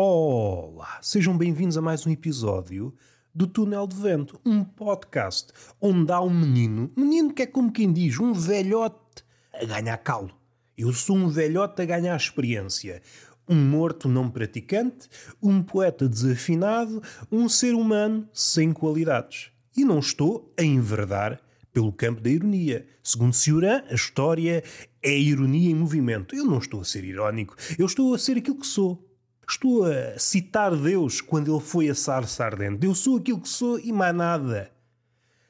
Olá, sejam bem-vindos a mais um episódio do Túnel de Vento, um podcast onde há um menino, menino que é como quem diz, um velhote a ganhar calo. Eu sou um velhote a ganhar experiência, um morto não praticante, um poeta desafinado, um ser humano sem qualidades. E não estou a enverdar pelo campo da ironia. Segundo Cioran, a história é ironia em movimento. Eu não estou a ser irónico, eu estou a ser aquilo que sou. Estou a citar Deus quando ele foi a sarça ardente. Eu sou aquilo que sou e mais nada.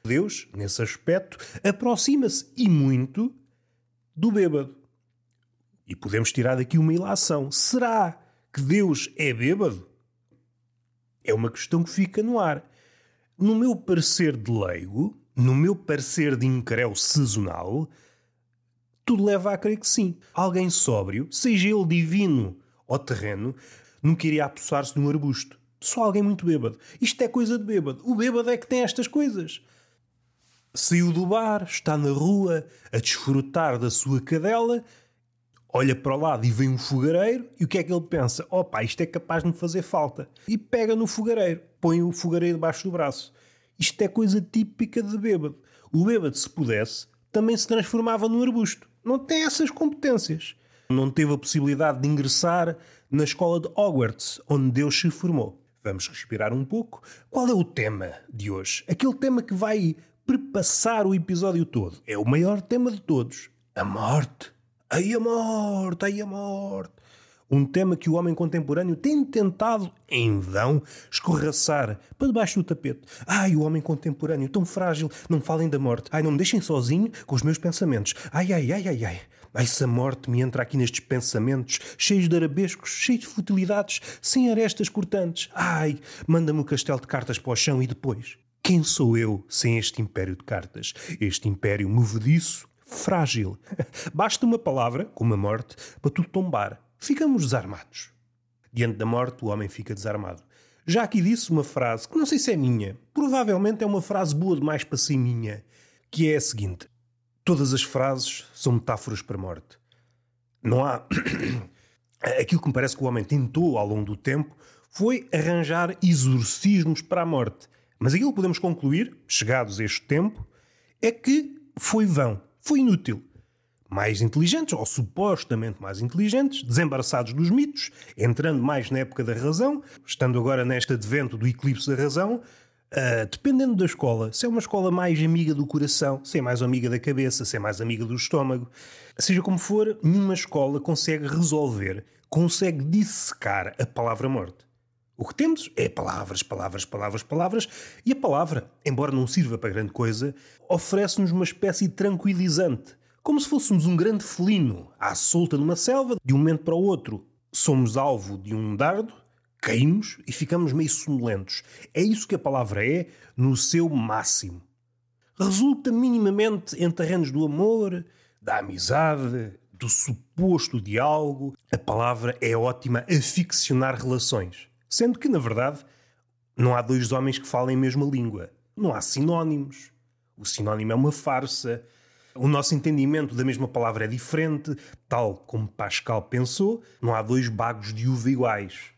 Deus, nesse aspecto, aproxima-se e muito do bêbado. E podemos tirar daqui uma ilação. Será que Deus é bêbado? É uma questão que fica no ar. No meu parecer de leigo, no meu parecer de incréu sazonal, tudo leva a crer que sim. Alguém sóbrio, seja ele divino ou terreno, nunca iria apossar-se de um arbusto. Só alguém muito bêbado. Isto é coisa de bêbado. O bêbado é que tem estas coisas. Saiu do bar, está na rua a desfrutar da sua cadela, olha para o lado e vem um fogareiro, e o que é que ele pensa? Opa, isto é capaz de me fazer falta. E pega no fogareiro, põe o fogareiro debaixo do braço. Isto é coisa típica de bêbado. O bêbado, se pudesse, também se transformava num arbusto. Não tem essas competências. Não teve a possibilidade de ingressar na escola de Hogwarts, onde Deus se formou. Vamos respirar um pouco. Qual é o tema de hoje? Aquele tema que vai perpassar o episódio todo. É o maior tema de todos: a morte. Ai a morte, ai a morte. Um tema que o homem contemporâneo tem tentado, em vão, escorraçar para debaixo do tapete. Ai, o homem contemporâneo, tão frágil, não falem da morte. Ai, não me deixem sozinho com os meus pensamentos. Ai, ai, ai, ai, ai. Ai, se a morte me entra aqui nestes pensamentos, cheios de arabescos, cheios de futilidades, sem arestas cortantes. Ai, manda-me o castelo de cartas para o chão e depois. Quem sou eu sem este império de cartas? Este império movediço, frágil. Basta uma palavra, como a morte, para tudo tombar. Ficamos desarmados. Diante da morte, o homem fica desarmado. Já aqui disse uma frase que não sei se é minha, provavelmente é uma frase boa demais para ser minha, que é a seguinte: Todas as frases são metáforas para a morte. Não há. Aquilo que me parece que o homem tentou ao longo do tempo foi arranjar exorcismos para a morte. Mas aquilo que podemos concluir, chegados a este tempo, é que foi vão, foi inútil. Mais inteligentes, ou supostamente mais inteligentes, desembaraçados dos mitos, entrando mais na época da razão, estando agora neste advento do eclipse da razão, Uh, dependendo da escola, se é uma escola mais amiga do coração, se é mais amiga da cabeça, se é mais amiga do estômago, seja como for, nenhuma escola consegue resolver, consegue dissecar a palavra morte. O que temos é palavras, palavras, palavras, palavras, e a palavra, embora não sirva para grande coisa, oferece-nos uma espécie de tranquilizante, como se fôssemos um grande felino à solta numa selva, de um momento para o outro somos alvo de um dardo caímos e ficamos meio sonolentos. É isso que a palavra é no seu máximo. Resulta minimamente em terrenos do amor, da amizade, do suposto diálogo. A palavra é ótima a ficcionar relações. Sendo que, na verdade, não há dois homens que falem a mesma língua. Não há sinónimos. O sinónimo é uma farsa. O nosso entendimento da mesma palavra é diferente. Tal como Pascal pensou, não há dois bagos de uva iguais.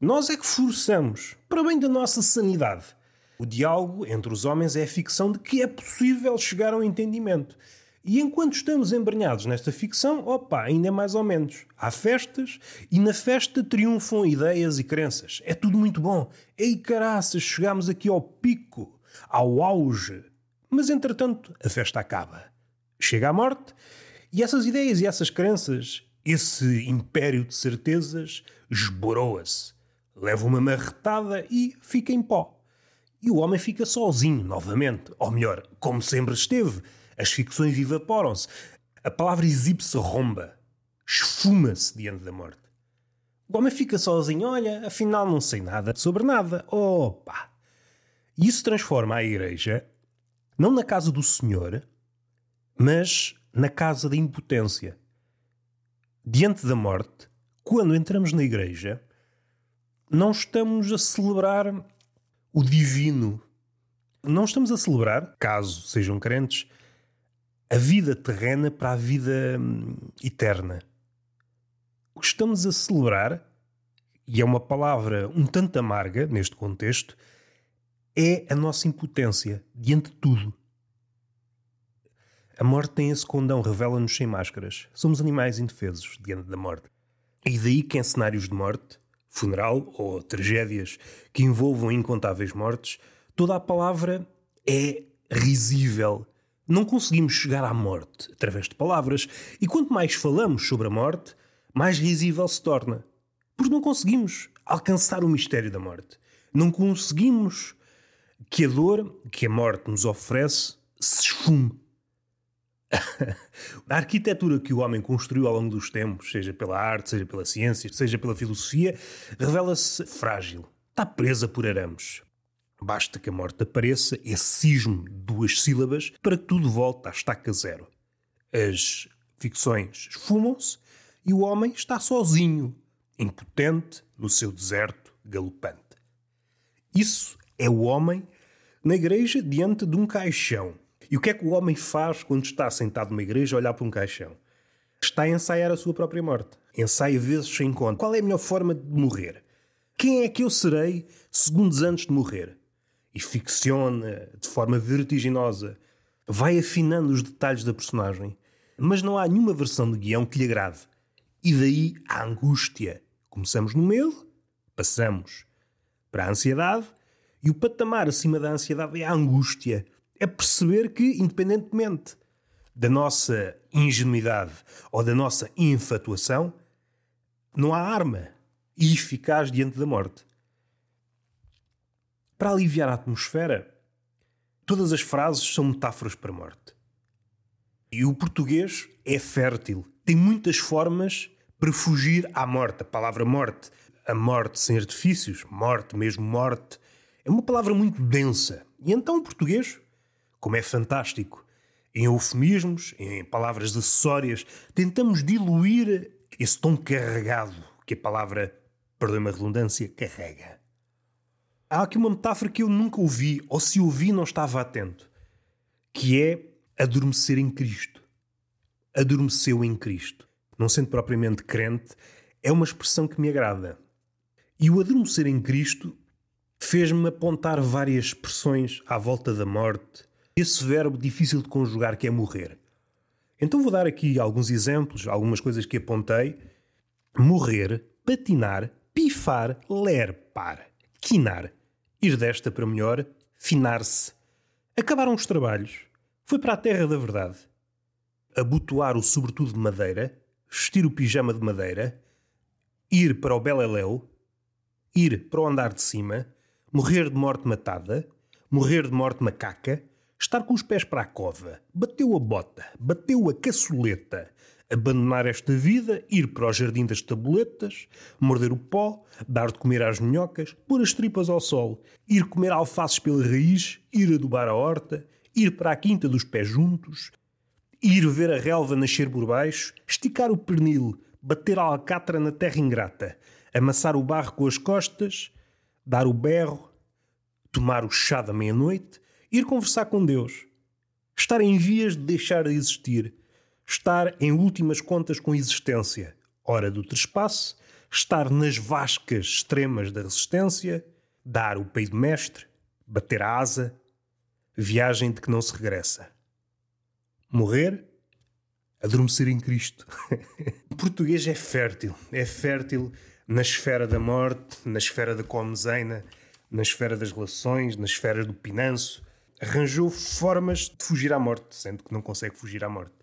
Nós é que forçamos, para bem da nossa sanidade. O diálogo entre os homens é a ficção de que é possível chegar ao entendimento. E enquanto estamos embrenhados nesta ficção, opa, ainda é mais ou menos. Há festas e na festa triunfam ideias e crenças. É tudo muito bom. Ei caraças, chegamos aqui ao pico, ao auge. Mas entretanto, a festa acaba. Chega a morte e essas ideias e essas crenças, esse império de certezas, esboroa-se leva uma marretada e fica em pó. E o homem fica sozinho novamente, ou melhor, como sempre esteve. As ficções evaporam-se. A palavra exibe-se romba, esfuma-se diante da morte. O homem fica sozinho, olha, afinal não sei nada sobre nada. Opa! Isso transforma a igreja não na casa do Senhor, mas na casa da impotência. Diante da morte, quando entramos na igreja, não estamos a celebrar o divino. Não estamos a celebrar, caso sejam crentes, a vida terrena para a vida hum, eterna. O que estamos a celebrar, e é uma palavra um tanto amarga neste contexto, é a nossa impotência diante de tudo. A morte tem esse condão, revela-nos sem máscaras. Somos animais indefesos diante da morte. E daí que em cenários de morte, funeral ou tragédias que envolvam incontáveis mortes, toda a palavra é risível. Não conseguimos chegar à morte através de palavras, e quanto mais falamos sobre a morte, mais risível se torna. Porque não conseguimos alcançar o mistério da morte. Não conseguimos que a dor que a morte nos oferece se esfume. a arquitetura que o homem construiu ao longo dos tempos, seja pela arte, seja pela ciência, seja pela filosofia, revela-se frágil. Está presa por arames. Basta que a morte apareça, esse cismo de duas sílabas, para que tudo volte à estaca zero. As ficções esfumam-se e o homem está sozinho, impotente no seu deserto galopante. Isso é o homem na igreja diante de um caixão. E o que é que o homem faz quando está sentado numa igreja a olhar para um caixão? Está a ensaiar a sua própria morte. Ensaia vezes sem conta. Qual é a melhor forma de morrer? Quem é que eu serei segundos antes de morrer? E ficciona de forma vertiginosa. Vai afinando os detalhes da personagem. Mas não há nenhuma versão de guião que lhe agrade. E daí a angústia. Começamos no medo, passamos para a ansiedade e o patamar acima da ansiedade é a angústia. É perceber que, independentemente da nossa ingenuidade ou da nossa infatuação, não há arma eficaz diante da morte. Para aliviar a atmosfera, todas as frases são metáforas para a morte. E o português é fértil, tem muitas formas para fugir à morte. A palavra morte, a morte sem artifícios, morte, mesmo morte, é uma palavra muito densa. E então o português, como é fantástico, em eufemismos, em palavras acessórias, tentamos diluir esse tom carregado que a palavra, perdoe-me a redundância, carrega. Há aqui uma metáfora que eu nunca ouvi, ou se ouvi não estava atento, que é adormecer em Cristo. Adormeceu em Cristo. Não sendo propriamente crente, é uma expressão que me agrada. E o adormecer em Cristo fez-me apontar várias expressões à volta da morte, esse verbo difícil de conjugar que é morrer. Então vou dar aqui alguns exemplos, algumas coisas que apontei. Morrer, patinar, pifar, lerpar, quinar, ir desta para melhor, finar-se. Acabaram os trabalhos. Foi para a terra da verdade. Abotoar o sobretudo de madeira, vestir o pijama de madeira, ir para o Beleléu, ir para o andar de cima, morrer de morte matada, morrer de morte macaca, estar com os pés para a cova, bateu a bota, bateu a caçoleta, abandonar esta vida, ir para o jardim das tabuletas, morder o pó, dar de comer às minhocas, pôr as tripas ao sol, ir comer alfaces pela raiz, ir adubar a horta, ir para a quinta dos pés juntos, ir ver a relva nascer por baixo, esticar o pernil, bater a alcatra na terra ingrata, amassar o barro com as costas, dar o berro, tomar o chá da meia-noite, ir conversar com Deus, estar em vias de deixar de existir, estar em últimas contas com a existência, hora do trespasse, estar nas vascas extremas da resistência, dar o peido mestre, bater a asa, viagem de que não se regressa. Morrer, adormecer em Cristo. o português é fértil, é fértil na esfera da morte, na esfera da comezeina, na esfera das relações, na esfera do pinanço. Arranjou formas de fugir à morte, sendo que não consegue fugir à morte.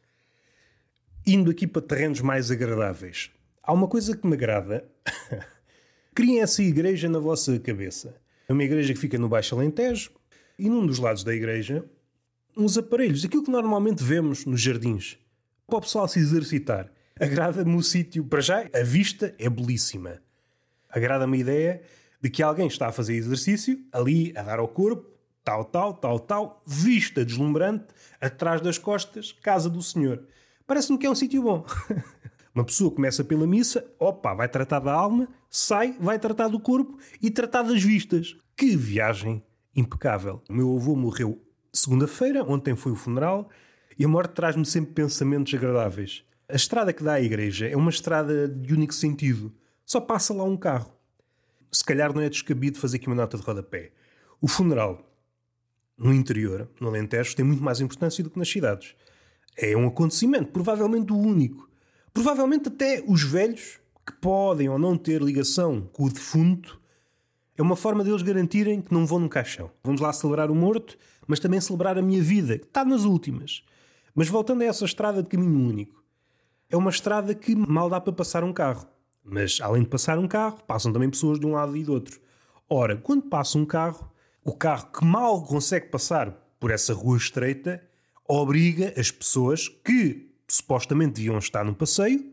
Indo aqui para terrenos mais agradáveis. Há uma coisa que me agrada. Criem essa igreja na vossa cabeça. É uma igreja que fica no Baixo Alentejo e num dos lados da igreja uns aparelhos, aquilo que normalmente vemos nos jardins, para o pessoal se exercitar agrada-me o sítio. Para já, a vista é belíssima. Agrada-me a ideia de que alguém está a fazer exercício, ali a dar ao corpo, tal, tal, tal, tal, vista deslumbrante, atrás das costas, casa do Senhor. Parece-me que é um sítio bom. Uma pessoa começa pela missa, opa, vai tratar da alma, sai, vai tratar do corpo e tratar das vistas. Que viagem impecável. O meu avô morreu segunda-feira, ontem foi o funeral, e a morte traz-me sempre pensamentos agradáveis. A estrada que dá à igreja é uma estrada de único sentido. Só passa lá um carro. se calhar não é descabido fazer aqui uma nota de rodapé. O funeral no interior, no Alentejo, tem muito mais importância do que nas cidades. É um acontecimento, provavelmente o único. Provavelmente até os velhos, que podem ou não ter ligação com o defunto, é uma forma deles garantirem que não vão no caixão. Vamos lá celebrar o morto, mas também celebrar a minha vida, que está nas últimas. Mas voltando a essa estrada de caminho único, é uma estrada que mal dá para passar um carro. Mas além de passar um carro, passam também pessoas de um lado e do outro. Ora, quando passa um carro, o carro que mal consegue passar por essa rua estreita obriga as pessoas que supostamente deviam estar no passeio,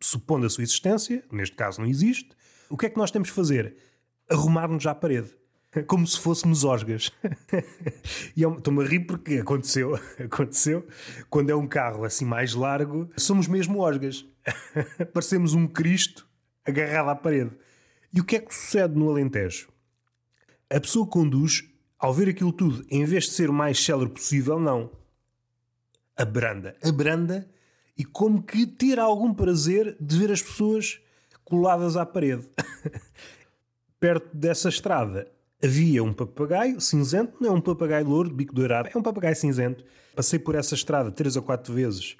supondo a sua existência, neste caso não existe, o que é que nós temos de fazer? Arrumar-nos à parede. Como se fôssemos osgas. e é estou-me a rir porque aconteceu. Aconteceu. Quando é um carro assim mais largo, somos mesmo osgas. Parecemos um Cristo agarrado à parede. E o que é que sucede no Alentejo? A pessoa que conduz, ao ver aquilo tudo, em vez de ser o mais célere possível, não. Abranda. Abranda e como que ter algum prazer de ver as pessoas coladas à parede. Perto dessa estrada havia um papagaio cinzento, não é um papagaio louro de bico dourado, é um papagaio cinzento. Passei por essa estrada três ou quatro vezes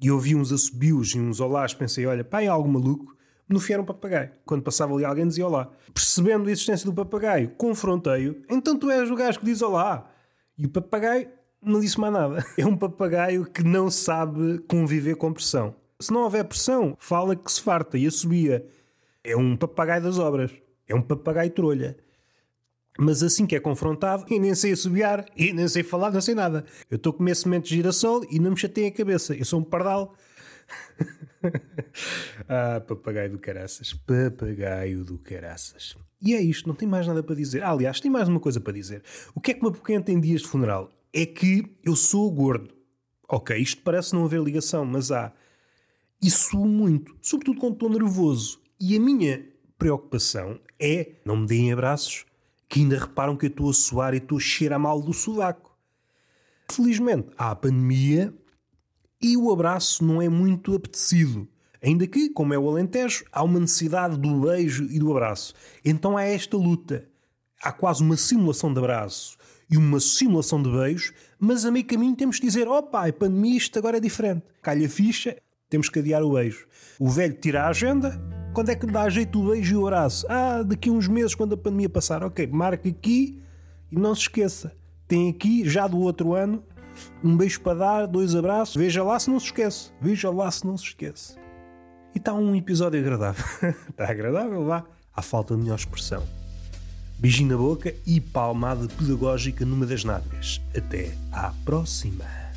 e ouvi uns assobios e uns olás, pensei, olha, pai, é algo maluco no fim era um papagaio. Quando passava ali alguém dizia olá. Percebendo a existência do papagaio, confrontei-o. Então tu és o gajo que diz olá. E o papagaio não disse mais nada. É um papagaio que não sabe conviver com pressão. Se não houver pressão, fala que se farta e assobia. É um papagaio das obras. É um papagaio trolha. Mas assim que é confrontado, e nem sei assobiar, e nem sei falar, não sei nada. Eu estou a comer semente de girassol e não me chatei a cabeça. Eu sou um pardal ah, papagaio do caraças. Papagaio do caraças. E é isto, não tem mais nada para dizer. Ah, aliás, tem mais uma coisa para dizer. O que é que uma pequena tem dias de funeral? É que eu sou gordo. Ok, isto parece não haver ligação, mas há. E suo muito, sobretudo quando estou nervoso. E a minha preocupação é não me deem abraços que ainda reparam que eu estou a suar e estou a cheirar mal do sovaco. Felizmente, há a pandemia e o abraço não é muito apetecido. Ainda que, como é o Alentejo, há uma necessidade do beijo e do abraço. Então há esta luta. Há quase uma simulação de abraço e uma simulação de beijo, mas a meio caminho temos que dizer: opa, a pandemia isto agora é diferente. Calha ficha, temos que adiar o beijo. O velho tira a agenda, quando é que dá jeito o beijo e o abraço? Ah, daqui a uns meses, quando a pandemia passar. Ok, marca aqui e não se esqueça. Tem aqui, já do outro ano, um beijo para dar, dois abraços. Veja lá se não se esquece. Veja lá se não se esquece. E está um episódio agradável. está agradável, vá. À falta de melhor expressão. Beijinho na boca e palmada pedagógica numa das nádegas. Até à próxima.